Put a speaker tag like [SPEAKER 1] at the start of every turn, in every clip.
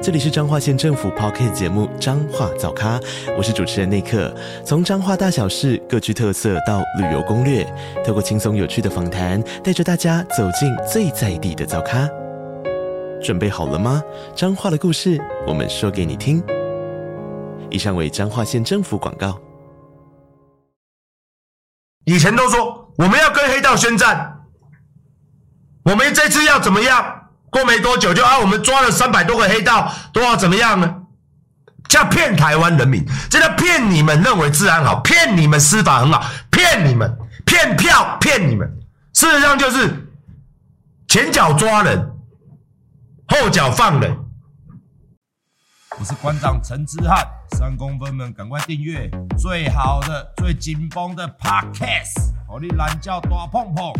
[SPEAKER 1] 这里是彰化县政府 Podcast 节目《彰化早咖》，我是主持人内克。从彰化大小事各具特色到旅游攻略，透过轻松有趣的访谈，带着大家走进最在地的早咖。准备好了吗？彰化的故事，我们说给你听。以上为彰化县政府广告。
[SPEAKER 2] 以前都说我们要跟黑道宣战，我们这次要怎么样？过没多久就啊，我们抓了三百多个黑道，都要怎么样呢？叫骗台湾人民，这叫骗你们认为治安好，骗你们司法很好，骗你们骗票，骗你们。事实上就是前脚抓人，后脚放人。
[SPEAKER 3] 我是馆长陈之汉，三公分们赶快订阅最好的、最紧绷的 Podcast，好你懒叫大碰碰。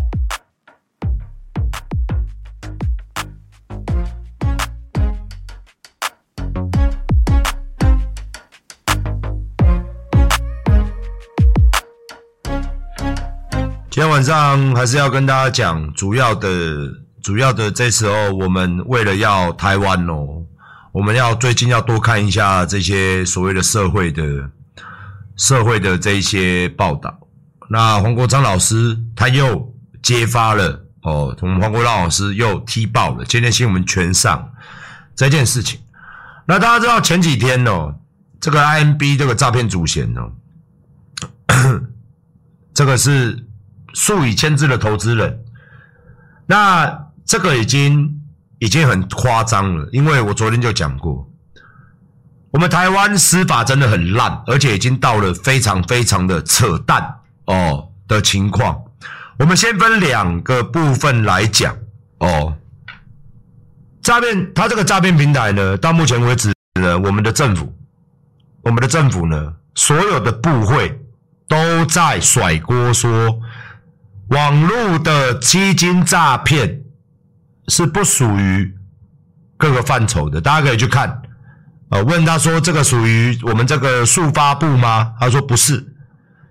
[SPEAKER 2] 今天晚上还是要跟大家讲主要的，主要的这时候我们为了要台湾哦，我们要最近要多看一下这些所谓的社会的、社会的这一些报道。那黄国昌老师他又揭发了哦，我们黄国昌老师又踢爆了今天新闻全上这件事情。那大家知道前几天哦，这个 IMB 这个诈骗主嫌哦，这个是。数以千计的投资人，那这个已经已经很夸张了，因为我昨天就讲过，我们台湾司法真的很烂，而且已经到了非常非常的扯淡哦的情况。我们先分两个部分来讲哦，诈骗，他这个诈骗平台呢，到目前为止呢，我们的政府，我们的政府呢，所有的部会都在甩锅说。网络的基金诈骗是不属于各个范畴的，大家可以去看。呃，问他说：“这个属于我们这个速发部吗？”他说：“不是。”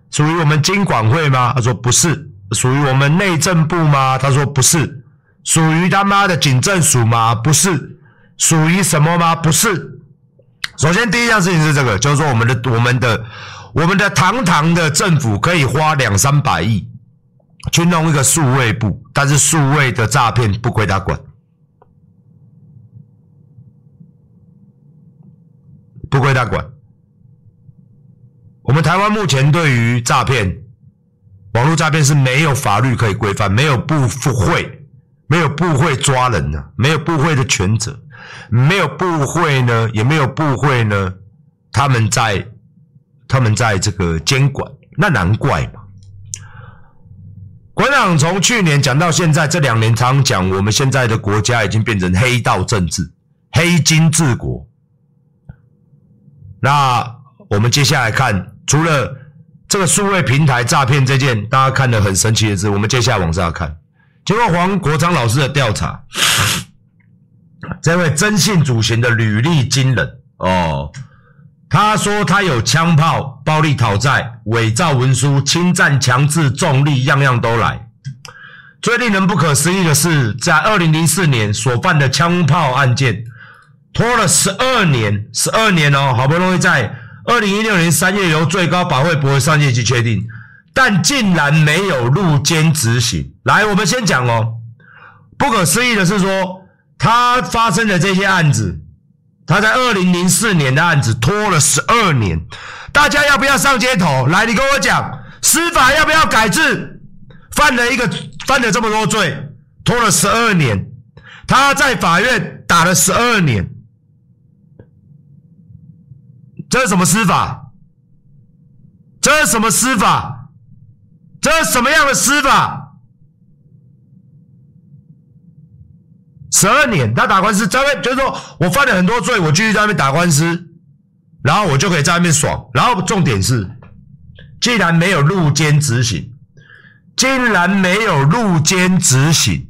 [SPEAKER 2] 属于我们金管会吗？他说：“不是。”属于我们内政部吗？他说：“不是。”属于他妈的警政署吗？不是。属于什么吗？不是。首先，第一件事情是这个，就是说我们的、我们的、我们的堂堂的政府可以花两三百亿。去弄一个数位部，但是数位的诈骗不归他管，不归他管。我们台湾目前对于诈骗、网络诈骗是没有法律可以规范，没有部会，没有部会抓人呢，没有部会的权责，没有部会呢，也没有部会呢，他们在他们在这个监管，那难怪。国民党从去年讲到现在，这两年常讲，我们现在的国家已经变成黑道政治、黑金治国。那我们接下来看，除了这个数位平台诈骗这件大家看得很神奇的事，我们接下来往下看。经过黄国昌老师的调查，这位征信主席的履历惊人哦。他说他有枪炮、暴力讨债、伪造文书、侵占、强制、重利，样样都来。最令人不可思议的是，在二零零四年所犯的枪炮案件，拖了十二年，十二年哦，好不容易在二零一六年三月由最高法会驳回上诫去确定，但竟然没有入监执行。来，我们先讲哦，不可思议的是说，他发生的这些案子。他在二零零四年的案子拖了十二年，大家要不要上街头？来，你跟我讲，司法要不要改制？犯了一个犯了这么多罪，拖了十二年，他在法院打了十二年，这是什么司法？这是什么司法？这是什么样的司法？十二年，他打官司，在那就是说我犯了很多罪，我继续在那边打官司，然后我就可以在那边爽。然后重点是，既然没有入监执行，竟然没有入监执行，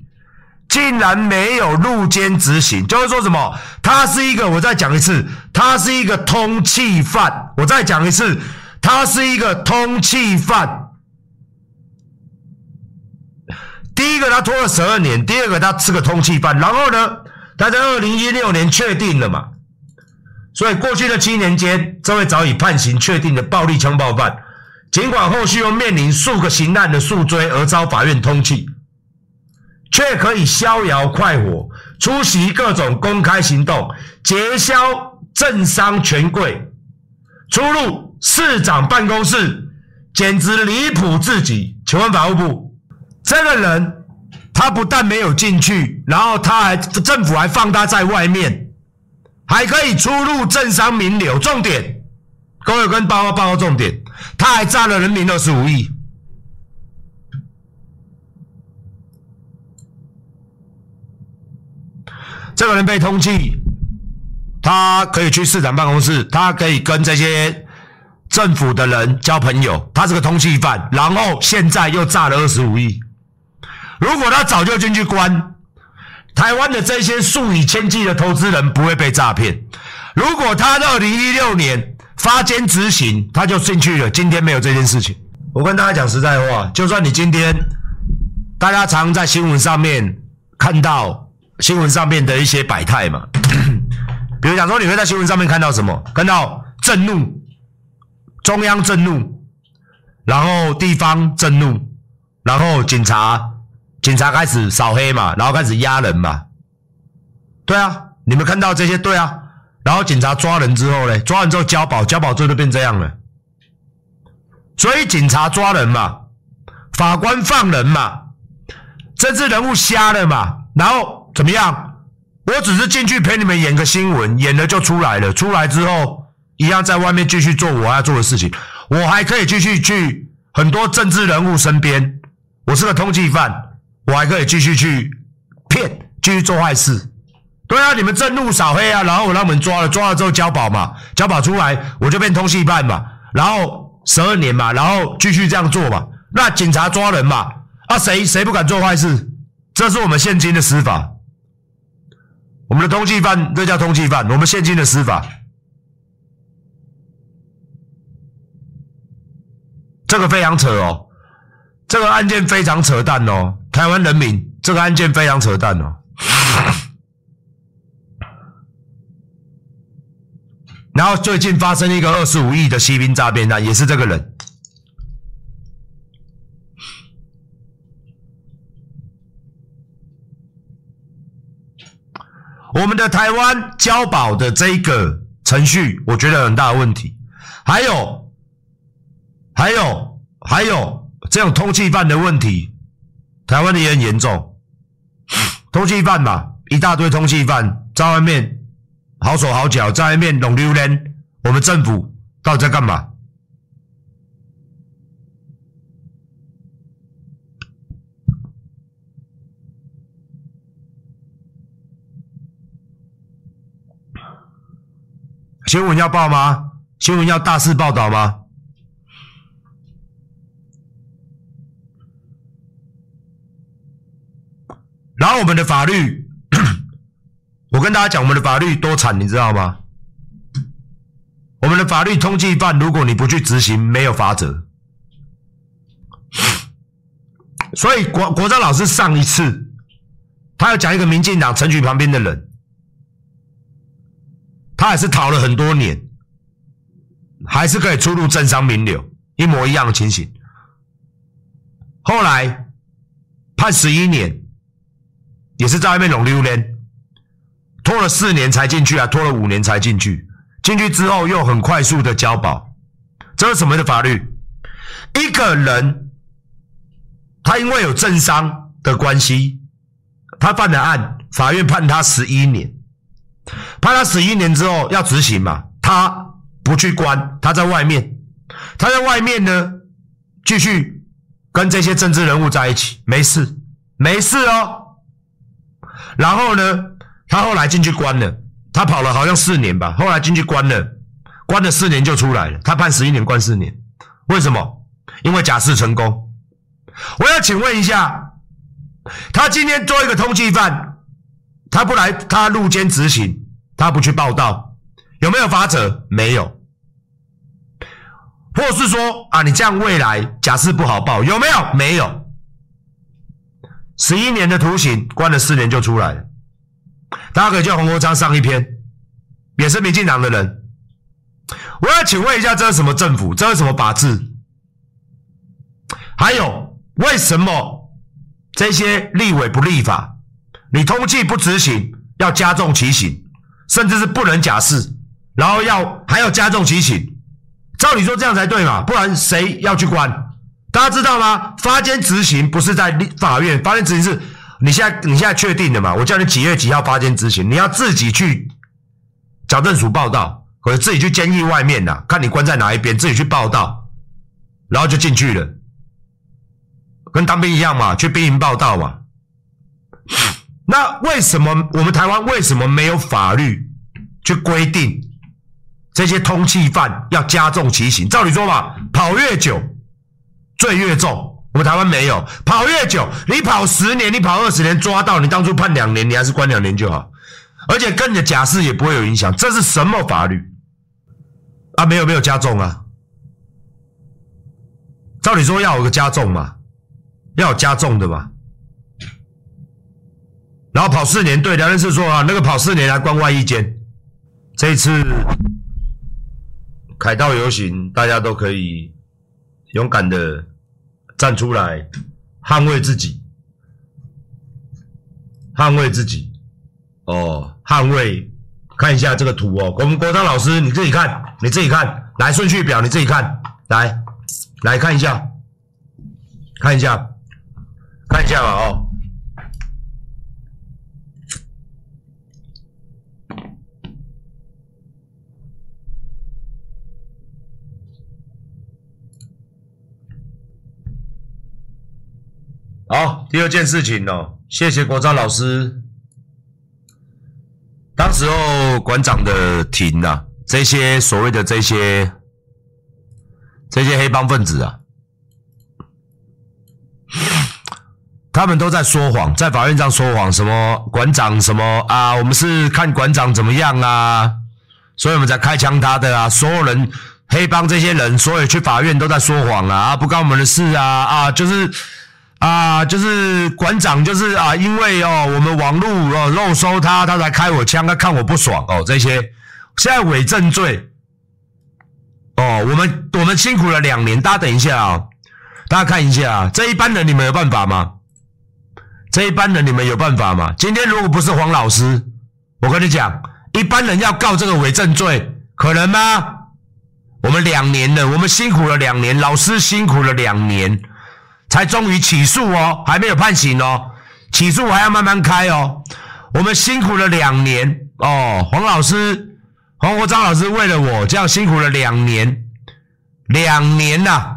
[SPEAKER 2] 竟然没有入监执行，就是说什么？他是一个，我再讲一次，他是一个通缉犯。我再讲一次，他是一个通缉犯。第一个，他拖了十二年；第二个，他吃个通缉犯。然后呢，他在二零一六年确定了嘛？所以过去的七年间，这位早已判刑确定的暴力枪爆犯，尽管后续又面临数个刑案的诉追而遭法院通缉，却可以逍遥快活，出席各种公开行动，结交政商权贵，出入市长办公室，简直离谱至极。请问法务部，这个人他不但没有进去，然后他还政府还放他在外面。还可以出入政商名流，重点，各位跟报告报告重点，他还诈了人民二十五亿。这个人被通缉，他可以去市长办公室，他可以跟这些政府的人交朋友，他是个通缉犯，然后现在又诈了二十五亿。如果他早就进去关。台湾的这些数以千计的投资人不会被诈骗。如果他二零一六年发监执行，他就进去了。今天没有这件事情。我跟大家讲实在话，就算你今天大家常在新闻上面看到新闻上面的一些百态嘛，比如讲说你会在新闻上面看到什么？看到震怒，中央震怒，然后地方震怒，然后警察。警察开始扫黑嘛，然后开始压人嘛，对啊，你们看到这些对啊，然后警察抓人之后呢，抓完之后交保，交保之后就变这样了。所以警察抓人嘛，法官放人嘛，政治人物瞎了嘛，然后怎么样？我只是进去陪你们演个新闻，演了就出来了，出来之后一样在外面继续做我要做的事情，我还可以继续去很多政治人物身边，我是个通缉犯。我还可以继续去骗，继续做坏事。对啊，你们震怒扫黑啊，然后我让你们抓了，抓了之后交保嘛，交保出来我就变通缉犯嘛，然后十二年嘛，然后继续这样做嘛。那警察抓人嘛，啊谁谁不敢做坏事？这是我们现今的司法，我们的通缉犯这叫通缉犯，我们现今的司法，这个非常扯哦。这个案件非常扯淡哦，台湾人民，这个案件非常扯淡哦。然后最近发生一个二十五亿的西兵诈骗案，也是这个人。我们的台湾交保的这个程序，我觉得很大的问题。还有，还有，还有。这种通缉犯的问题，台湾的也很严重。通缉犯嘛，一大堆通缉犯在外面好手好脚，在外面弄溜连。我们政府到底在干嘛？新闻要报吗？新闻要大肆报道吗？然后我们的法律，我跟大家讲，我们的法律多惨，你知道吗？我们的法律通缉犯，如果你不去执行，没有罚则。所以国国璋老师上一次，他要讲一个民进党陈菊旁边的人，他也是逃了很多年，还是可以出入政商名流，一模一样的情形。后来判十一年。也是在外面弄溜连，拖了四年才进去啊，拖了五年才进去。进去之后又很快速的交保，这是什么的法律？一个人他因为有政商的关系，他犯了案，法院判他十一年，判他十一年之后要执行嘛，他不去关，他在外面，他在外面呢，继续跟这些政治人物在一起，没事，没事哦。然后呢，他后来进去关了，他跑了好像四年吧，后来进去关了，关了四年就出来了。他判十一年，关四年，为什么？因为假释成功。我要请问一下，他今天做一个通缉犯，他不来他入监执行，他不去报道，有没有罚则？没有。或是说啊，你这样未来假释不好报，有没有？没有。十一年的徒刑，关了四年就出来了。大家可以叫洪国昌上一篇，也是民进党的人。我要请问一下，这是什么政府？这是什么法治？还有，为什么这些立委不立法？你通缉不执行，要加重其刑，甚至是不能假释，然后要还要加重其刑。照理说这样才对嘛？不然谁要去关？大家知道吗？发监执行不是在法院，发监执行是你现在你现在确定的嘛？我叫你几月几号发监执行，你要自己去矫正署报道。或者自己去监狱外面呐，看你关在哪一边，自己去报道，然后就进去了，跟当兵一样嘛，去兵营报道嘛。那为什么我们台湾为什么没有法律去规定这些通缉犯要加重其刑？照理说嘛，跑越久罪越重。我们台湾没有，跑越久，你跑十年，你跑二十年，抓到你当初判两年，你还是关两年就好，而且跟你的假释也不会有影响。这是什么法律？啊，没有没有加重啊！照理说要有个加重嘛，要加重的嘛。然后跑四年，对，梁律师说啊，那个跑四年来关外一间。这一次凯道游行，大家都可以勇敢的站出来捍卫自己，捍卫自己，哦，捍卫。看一下这个图哦，我们国章老师，你自己看，你自己看，来顺序表，你自己看，来，来看一下，看一下，看一下吧哦。好，第二件事情哦，谢谢国璋老师。当时候馆长的庭啊，这些所谓的这些这些黑帮分子啊，他们都在说谎，在法院上说谎，什么馆长什么啊，我们是看馆长怎么样啊，所以我们才开枪他的啊，所有人黑帮这些人，所以去法院都在说谎啊，啊，不关我们的事啊，啊，就是。啊，就是馆长，就是啊，因为哦，我们网络哦肉收他，他才开我枪，他看我不爽哦。这些现在伪证罪哦，我们我们辛苦了两年，大家等一下啊、大家看一下啊，这一般人你们有办法吗？这一般人你们有办法吗？今天如果不是黄老师，我跟你讲，一般人要告这个伪证罪，可能吗？我们两年了，我们辛苦了两年，老师辛苦了两年。才终于起诉哦，还没有判刑哦，起诉还要慢慢开哦。我们辛苦了两年哦，黄老师、黄国章老师为了我这样辛苦了两年，两年呐、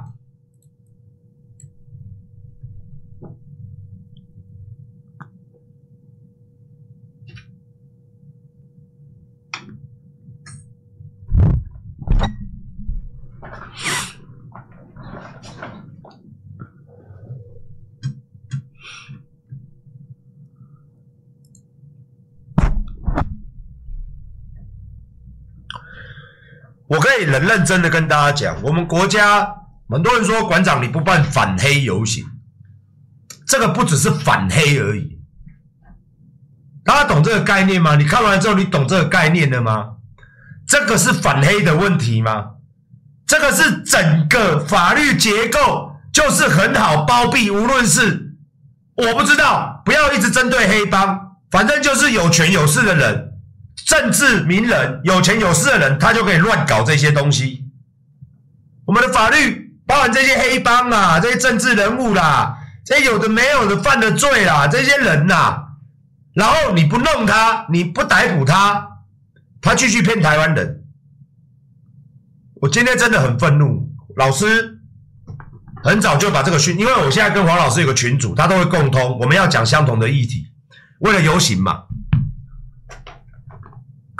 [SPEAKER 2] 我可以很认真的跟大家讲，我们国家很多人说馆长你不办反黑游行，这个不只是反黑而已。大家懂这个概念吗？你看完之后，你懂这个概念了吗？这个是反黑的问题吗？这个是整个法律结构就是很好包庇，无论是我不知道，不要一直针对黑帮，反正就是有权有势的人。政治名人、有钱有势的人，他就可以乱搞这些东西。我们的法律包含这些黑帮啊，这些政治人物啦，这些有的没有的犯的罪啦，这些人呐，然后你不弄他，你不逮捕他，他继续骗台湾人。我今天真的很愤怒，老师很早就把这个讯，因为我现在跟黄老师有个群组，他都会共通，我们要讲相同的议题，为了游行嘛。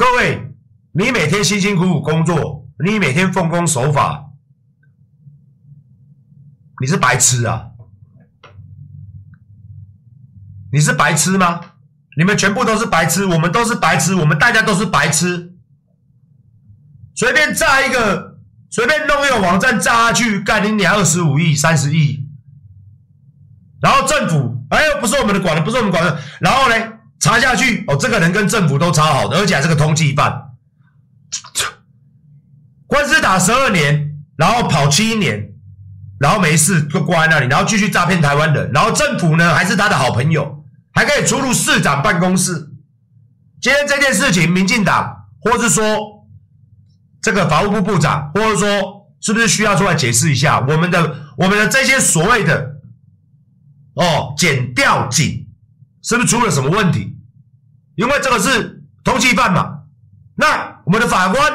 [SPEAKER 2] 各位，你每天辛辛苦苦工作，你每天奉公守法，你是白痴啊！你是白痴吗？你们全部都是白痴，我们都是白痴，我们大家都是白痴。随便炸一个，随便弄一个网站炸下去，干你娘二十五亿、三十亿，然后政府哎，不是我们的管的，不是我们管的，然后呢查下去，哦，这个人跟政府都超好的，而且还是个通缉犯，官司打十二年，然后跑七年，然后没事就挂在那里，然后继续诈骗台湾人，然后政府呢还是他的好朋友。还可以出入市长办公室。今天这件事情，民进党，或是说这个法务部部长，或者说是不是需要出来解释一下，我们的我们的这些所谓的哦检调警，是不是出了什么问题？因为这个是通缉犯嘛。那我们的法官，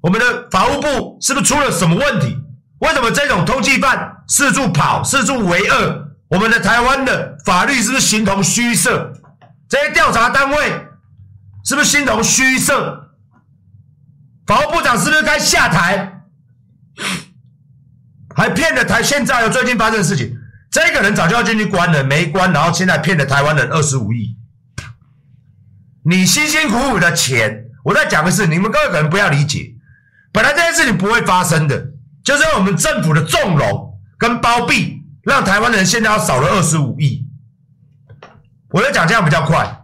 [SPEAKER 2] 我们的法务部是不是出了什么问题？为什么这种通缉犯四处跑，四处为恶？我们的台湾的法律是不是形同虚设？这些调查单位是不是形同虚设？法务部长是不是该下台？还骗了台，现在有最近发生的事情，这个人早就要进去关了，没关，然后现在骗了台湾人二十五亿。你辛辛苦苦的钱，我再讲的是，你们各位可能不要理解，本来这件事情不会发生的，就是我们政府的纵容跟包庇。让台湾人现在要少了二十五亿，我在讲这样比较快。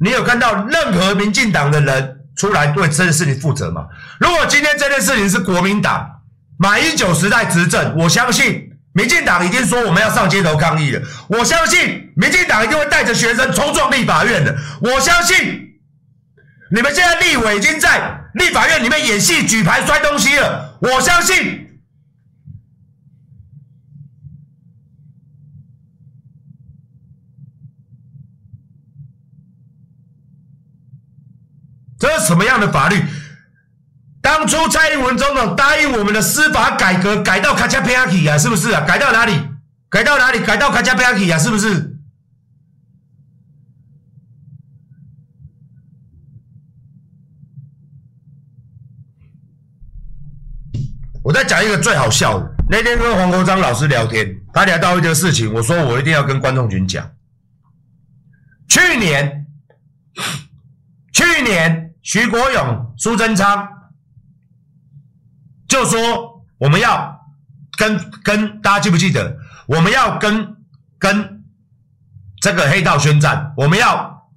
[SPEAKER 2] 你有看到任何民进党的人出来对这件事情负责吗？如果今天这件事情是国民党马英九时代执政，我相信民进党已经说我们要上街头抗议了。我相信民进党一定会带着学生冲撞立法院的。我相信你们现在立委已经在立法院里面演戏、举牌、摔东西了。我相信。这是什么样的法律？当初蔡英文总统答应我们的司法改革，改到卡加佩亚基啊，是不是啊？改到哪里？改到哪里？改到卡加佩亚基啊，是不是？我再讲一个最好笑的。那天跟黄国章老师聊天，他聊到一个事情，我说我一定要跟观众群讲。去年，去年。徐国勇、苏贞昌就说：“我们要跟跟大家记不记得？我们要跟跟这个黑道宣战，我们要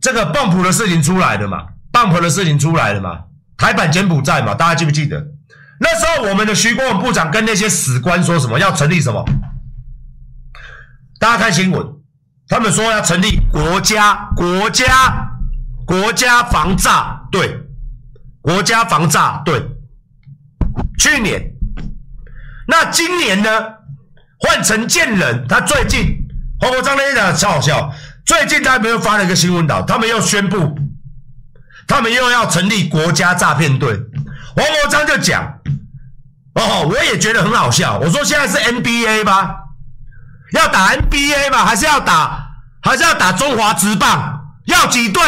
[SPEAKER 2] 这个泵浦的事情出来了嘛？泵浦的事情出来了嘛？台版柬埔寨嘛？大家记不记得？那时候我们的徐国文部长跟那些史官说什么？要成立什么？大家看新闻，他们说要成立国家国家。”国家防诈队，国家防诈队，去年，那今年呢？换成建人，他最近，黄国章那天讲超好笑。最近他们又发了一个新闻稿，他们又宣布，他们又要成立国家诈骗队。黄国章就讲，哦，我也觉得很好笑。我说现在是 NBA 吧？要打 NBA 吧？还是要打？还是要打中华职棒？要几队？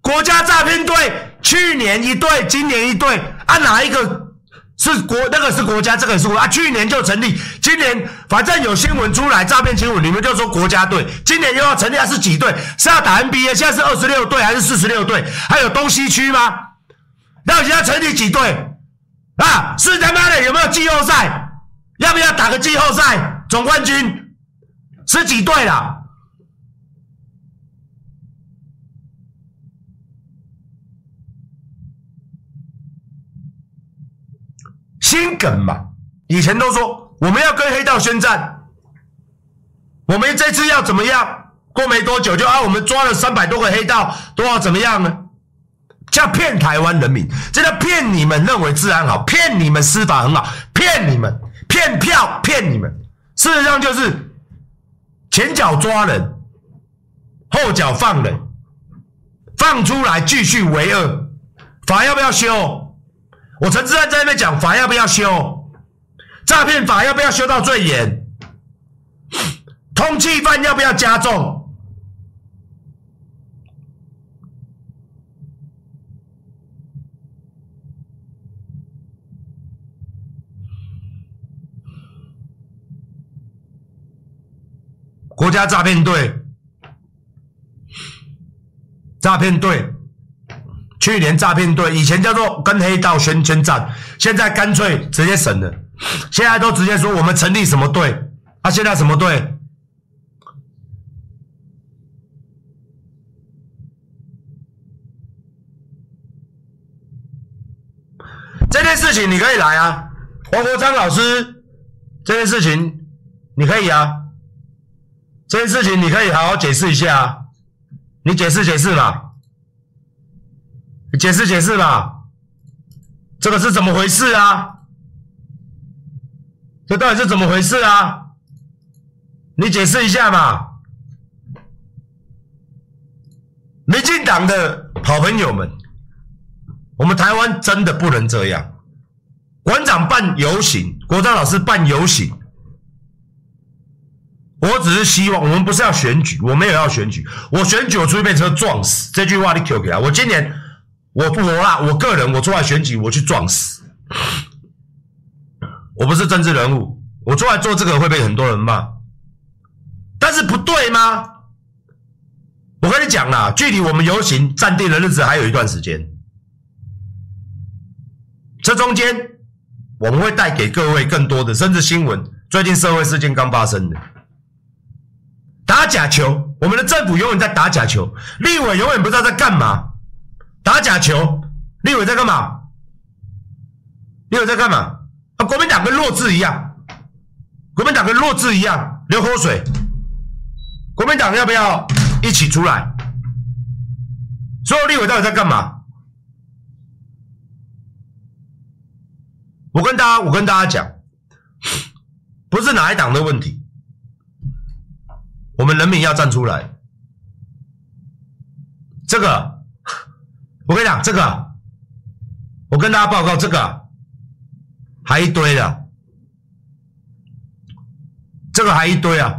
[SPEAKER 2] 国家诈骗队去年一队，今年一队，啊，哪一个是国？那个是国家，这个也是国啊。去年就成立，今年反正有新闻出来，诈骗新闻，你们就说国家队。今年又要成立，还是几队？是要打 NBA？现在是二十六队还是四十六队？还有东西区吗？那现在成立几队？啊，是他妈的有没有季后赛？要不要打个季后赛？总冠军是几队了？心梗嘛，以前都说我们要跟黑道宣战，我们这次要怎么样？过没多久就啊，我们抓了三百多个黑道，都要怎么样呢？叫骗台湾人民，这叫骗你们认为治安好，骗你们司法很好，骗你们骗票，骗你们。事实上就是前脚抓人，后脚放人，放出来继续为恶，法要不要修？我陈志安在那边讲法要不要修？诈骗法要不要修到最严？通缉犯要不要加重？国家诈骗队，诈骗队，去年诈骗队以前叫做跟黑道宣宣战，现在干脆直接审了，现在都直接说我们成立什么队，啊，现在什么队？这件事情你可以来啊，黄国昌老师，这件事情你可以啊，这件事情你可以好好解释一下啊，你解释解释嘛，解释解释吧，这个是怎么回事啊？这到底是怎么回事啊？你解释一下嘛，民进党的好朋友们。我们台湾真的不能这样。馆长办游行，国璋老师办游行，我只是希望，我们不是要选举，我没有要选举，我选举我出去被车撞死，这句话你 Q 给他。我今年我不活啦，我个人我出来选举，我去撞死。我不是政治人物，我出来做这个会被很多人骂，但是不对吗？我跟你讲啦，距离我们游行暂定的日子还有一段时间。这中间，我们会带给各位更多的甚至新闻。最近社会事件刚发生的，打假球，我们的政府永远在打假球，立委永远不知道在干嘛。打假球，立委在干嘛？立委在干嘛？啊，国民党跟弱智一样，国民党跟弱智一样流口水。国民党要不要一起出来？所有立委到底在干嘛？我跟大家，我跟大家讲，不是哪一党的问题，我们人民要站出来。这个，我跟你讲，这个，我跟大家报告，这个还一堆的，这个还一堆啊！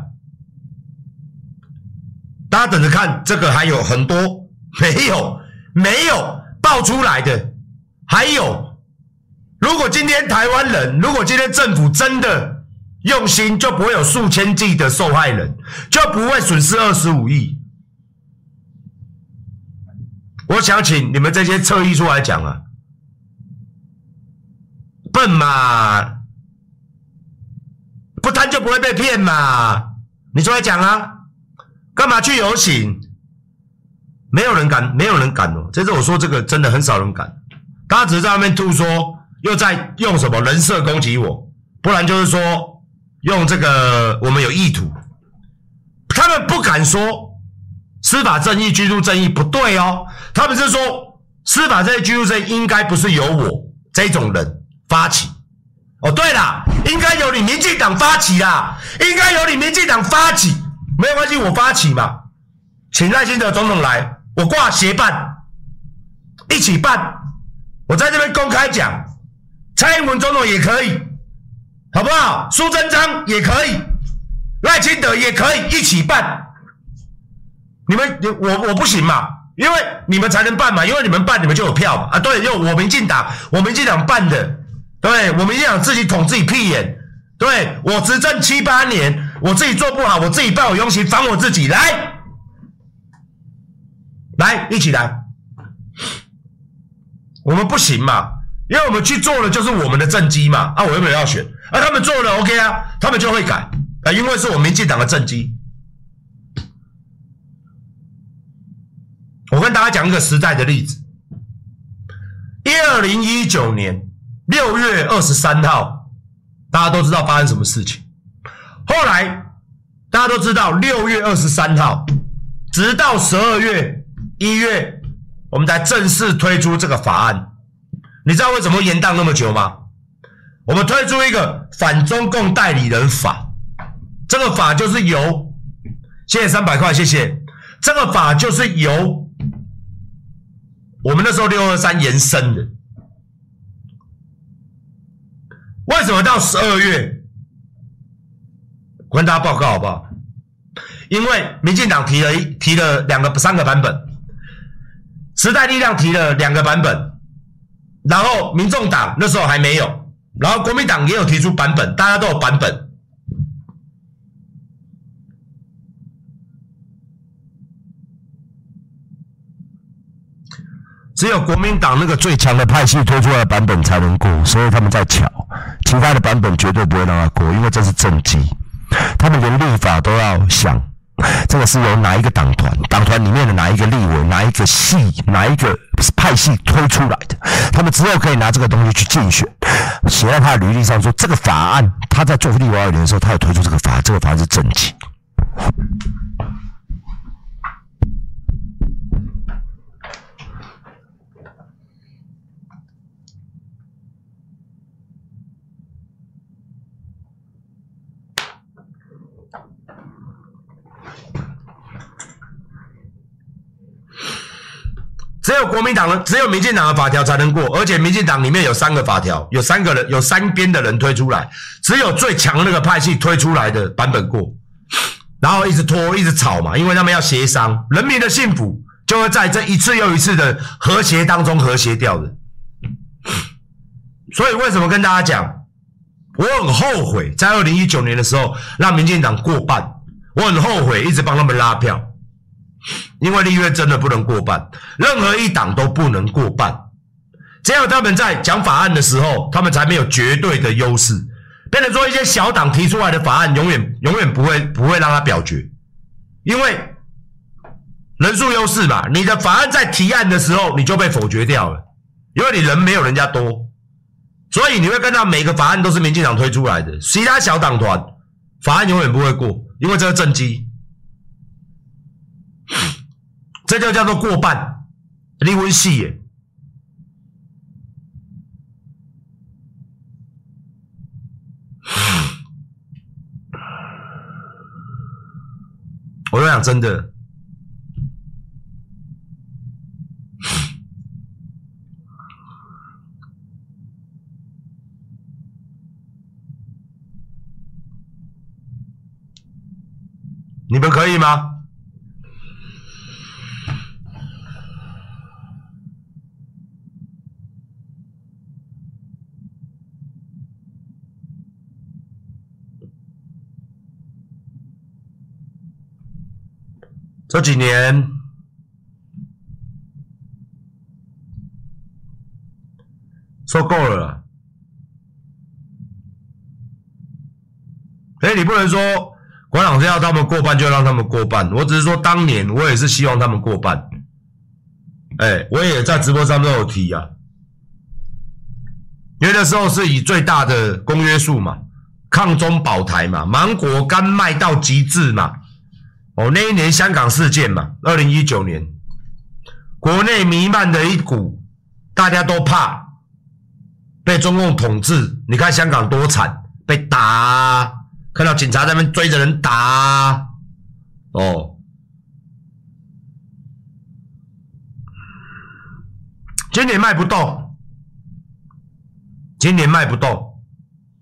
[SPEAKER 2] 大家等着看，这个还有很多没有没有爆出来的，还有。如果今天台湾人，如果今天政府真的用心，就不会有数千计的受害人，就不会损失二十五亿。我想请你们这些侧翼出来讲啊，笨嘛，不贪就不会被骗嘛，你出来讲啊，干嘛去游行？没有人敢，没有人敢哦。这次我说这个真的很少人敢，大家只是在外面吐说。又在用什么人设攻击我？不然就是说用这个我们有意图。他们不敢说司法正义、居住正义不对哦，他们是说司法正义、居住正义应该不是由我这种人发起。哦，对了，应该由你民进党发起啦，应该由你民进党发起，没有关系，我发起嘛，请赖清德总统来，我挂协办，一起办，我在这边公开讲。蔡英文总统也可以，好不好？苏贞昌也可以，赖清德也可以一起办。你们，我我不行嘛，因为你们才能办嘛，因为你们办，你们就有票嘛。啊，对，就我民进党，我民进党办的，对，我民进党自己捅自己屁眼。对，我执政七八年，我自己做不好，我自己办我游行，反我自己来，来一起来，我们不行嘛。因为我们去做了，就是我们的政绩嘛。啊，我又没有要选，啊，他们做了，OK 啊，他们就会改啊，因为是我们民进党的政绩。我跟大家讲一个实在的例子：一二零一九年六月二十三号，大家都知道发生什么事情。后来大家都知道，六月二十三号，直到十二月一月，我们才正式推出这个法案。你知道为什么延宕那么久吗？我们推出一个反中共代理人法，这个法就是由，谢谢三百块，谢谢。这个法就是由我们那时候六二三延伸的。为什么到十二月？我跟大家报告好不好？因为民进党提了一提了两个三个版本，时代力量提了两个版本。然后，民众党那时候还没有，然后国民党也有提出版本，大家都有版本。只有国民党那个最强的派系推出来的版本才能过，所以他们在乔，其他的版本绝对不会让他过，因为这是政绩。他们连立法都要想，这个是由哪一个党团、党团里面的哪一个立委、哪一个系、哪一个派系推出来的，他们之后可以拿这个东西去竞选，写在他的履历上说这个法案他在做立法委员的时候，他有推出这个法，这个法案是政绩。只有国民党的，只有民进党的法条才能过，而且民进党里面有三个法条，有三个人，有三边的人推出来，只有最强的那个派系推出来的版本过，然后一直拖，一直吵嘛，因为他们要协商，人民的幸福就会在这一次又一次的和谐当中和谐掉的。所以为什么跟大家讲，我很后悔在二零一九年的时候让民进党过半，我很后悔一直帮他们拉票。因为立院真的不能过半，任何一党都不能过半。只有他们在讲法案的时候，他们才没有绝对的优势。变成说一些小党提出来的法案，永远永远不会不会让他表决，因为人数优势嘛。你的法案在提案的时候，你就被否决掉了，因为你人没有人家多，所以你会看到每个法案都是民进党推出来的，其他小党团法案永远不会过，因为这是政绩。这就叫做过半，离婚戏耶！我都讲真的，你们可以吗？几年。说够了啦，哎，你不能说国党是要他们过半就让他们过半，我只是说当年我也是希望他们过半，哎，我也在直播上都有提啊，因为那时候是以最大的公约数嘛，抗中保台嘛，芒果干卖到极致嘛。哦，那一年香港事件嘛，二零一九年，国内弥漫的一股，大家都怕被中共统治。你看香港多惨，被打，看到警察在那边追着人打。哦，今年卖不动，今年卖不动，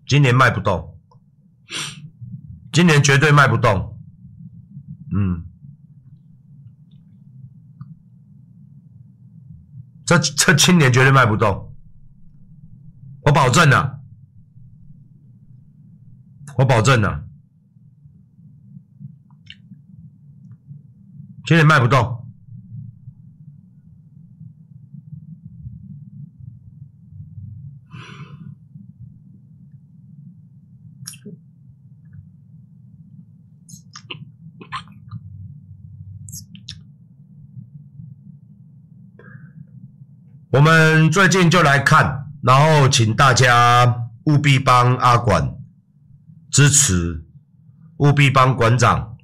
[SPEAKER 2] 今年卖不动，今年绝对卖不动。嗯，这这青年绝对卖不动，我保证的，我保证的，绝对卖不动。我们最近就来看，然后请大家务必帮阿管支持，务必帮馆长、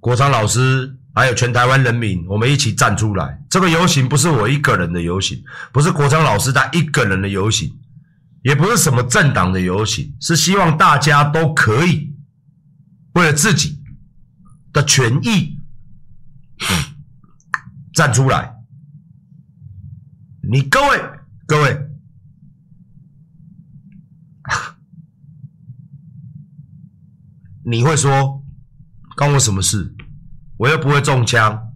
[SPEAKER 2] 国昌老师，还有全台湾人民，我们一起站出来。这个游行不是我一个人的游行，不是国昌老师他一个人的游行，也不是什么政党的游行，是希望大家都可以为了自己的权益站出来。你各位各位，你会说关我什么事？我又不会中枪，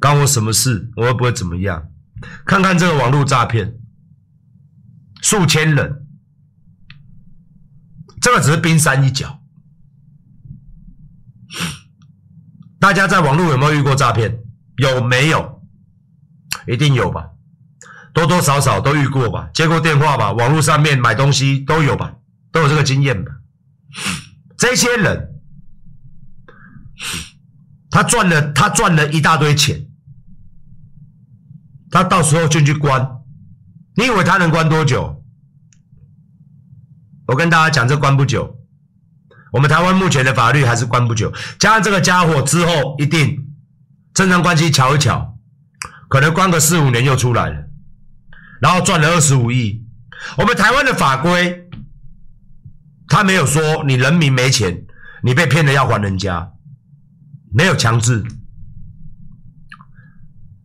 [SPEAKER 2] 关我什么事？我又不会怎么样？看看这个网络诈骗，数千人，这个只是冰山一角。大家在网络有没有遇过诈骗？有没有？一定有吧。多多少少都遇过吧，接过电话吧，网络上面买东西都有吧，都有这个经验吧。这些人，他赚了，他赚了一大堆钱，他到时候进去关，你以为他能关多久？我跟大家讲，这关不久。我们台湾目前的法律还是关不久，加上这个家伙之后一定正常关系瞧一瞧，可能关个四五年又出来了，然后赚了二十五亿。我们台湾的法规，他没有说你人民没钱，你被骗了要还人家，没有强制。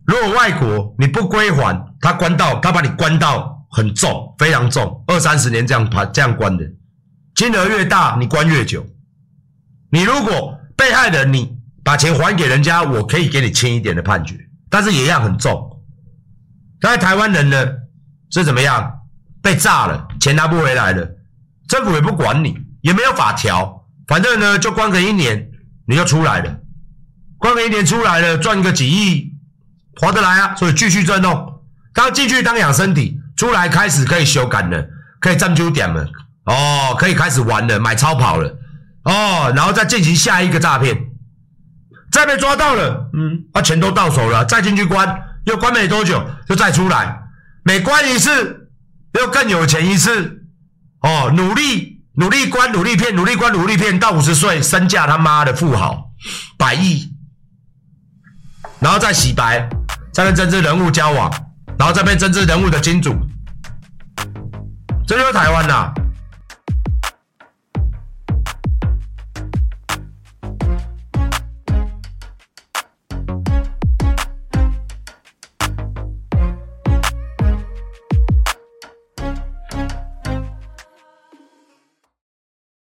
[SPEAKER 2] 如果外国你不归还，他关到他把你关到很重，非常重，二三十年这样判这样关的。金额越大，你关越久。你如果被害人，你把钱还给人家，我可以给你轻一点的判决，但是也一样很重。但是台湾人呢是怎么样？被炸了，钱拿不回来了，政府也不管你，也没有法条，反正呢就关个一年，你就出来了。关个一年出来了，赚个几亿，划得来啊，所以继续赚哦。当进去当养身体，出来开始可以修改了，可以占据点了。哦，可以开始玩了，买超跑了，哦，然后再进行下一个诈骗，再被抓到了，嗯，啊，钱都到手了，再进去关，又关没多久，就再出来，每关一次又更有钱一次，哦，努力努力关，努力骗，努力关，努力骗，到五十岁身价他妈的富豪，百亿，然后再洗白，再跟政治人物交往，然后再被政治人物的金主，这就是台湾呐。